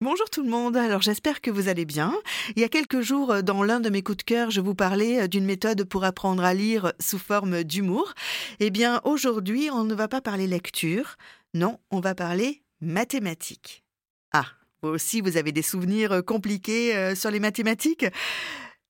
Bonjour tout le monde, alors j'espère que vous allez bien. Il y a quelques jours, euh, dans l'un de mes coups de cœur, je vous parlais euh, d'une méthode pour apprendre à lire sous forme d'humour. Eh bien, aujourd'hui, on ne va pas parler lecture, non, on va parler mathématiques. Ah, vous aussi, vous avez des souvenirs euh, compliqués sur les mathématiques?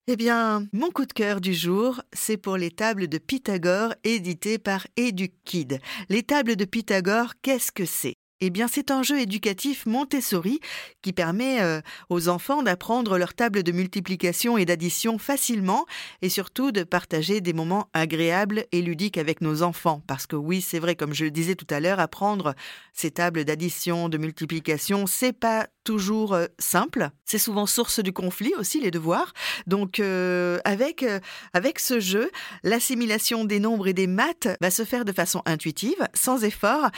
Eh bien, mon coup de cœur du jour, c'est pour les tables de Pythagore éditées par EduKid. Les tables de Pythagore, qu'est-ce que c'est? Eh bien, c'est un jeu éducatif Montessori qui permet euh, aux enfants d'apprendre leur table de multiplication et d'addition facilement et surtout de partager des moments agréables et ludiques avec nos enfants. Parce que oui, c'est vrai, comme je le disais tout à l'heure, apprendre ces tables d'addition, de multiplication, c'est pas toujours euh, simple. C'est souvent source du conflit aussi, les devoirs. Donc, euh, avec, avec ce jeu, l'assimilation des nombres et des maths va se faire de façon intuitive, sans effort,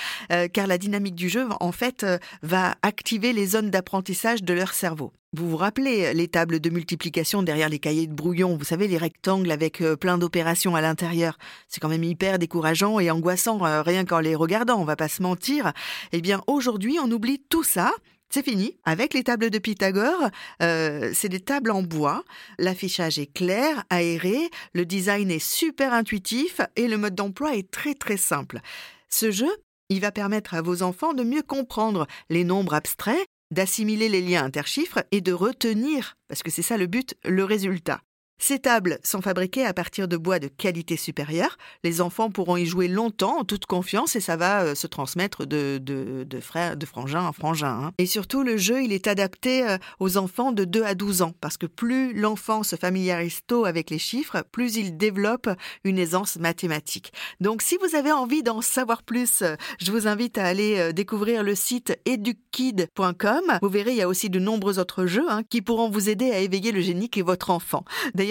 car la dynamique du jeu, en fait, euh, va activer les zones d'apprentissage de leur cerveau. Vous vous rappelez les tables de multiplication derrière les cahiers de brouillon, vous savez, les rectangles avec euh, plein d'opérations à l'intérieur. C'est quand même hyper décourageant et angoissant, euh, rien qu'en les regardant, on va pas se mentir. Eh bien, aujourd'hui, on oublie tout ça. C'est fini. Avec les tables de Pythagore, c'est des tables en bois. L'affichage est clair, aéré, le design est super intuitif et le mode d'emploi est très très simple. Ce jeu, il va permettre à vos enfants de mieux comprendre les nombres abstraits, d'assimiler les liens interchiffres et de retenir, parce que c'est ça le but, le résultat. Ces tables sont fabriquées à partir de bois de qualité supérieure. Les enfants pourront y jouer longtemps en toute confiance et ça va euh, se transmettre de, de, frangin en frangin. Hein. Et surtout, le jeu, il est adapté euh, aux enfants de 2 à 12 ans parce que plus l'enfant se familiarise tôt avec les chiffres, plus il développe une aisance mathématique. Donc, si vous avez envie d'en savoir plus, euh, je vous invite à aller découvrir le site edukid.com. Vous verrez, il y a aussi de nombreux autres jeux hein, qui pourront vous aider à éveiller le génie qu'est votre enfant.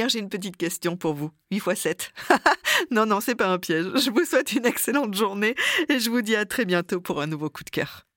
J'ai une petite question pour vous. 8 x 7. non, non, c'est pas un piège. Je vous souhaite une excellente journée et je vous dis à très bientôt pour un nouveau coup de cœur.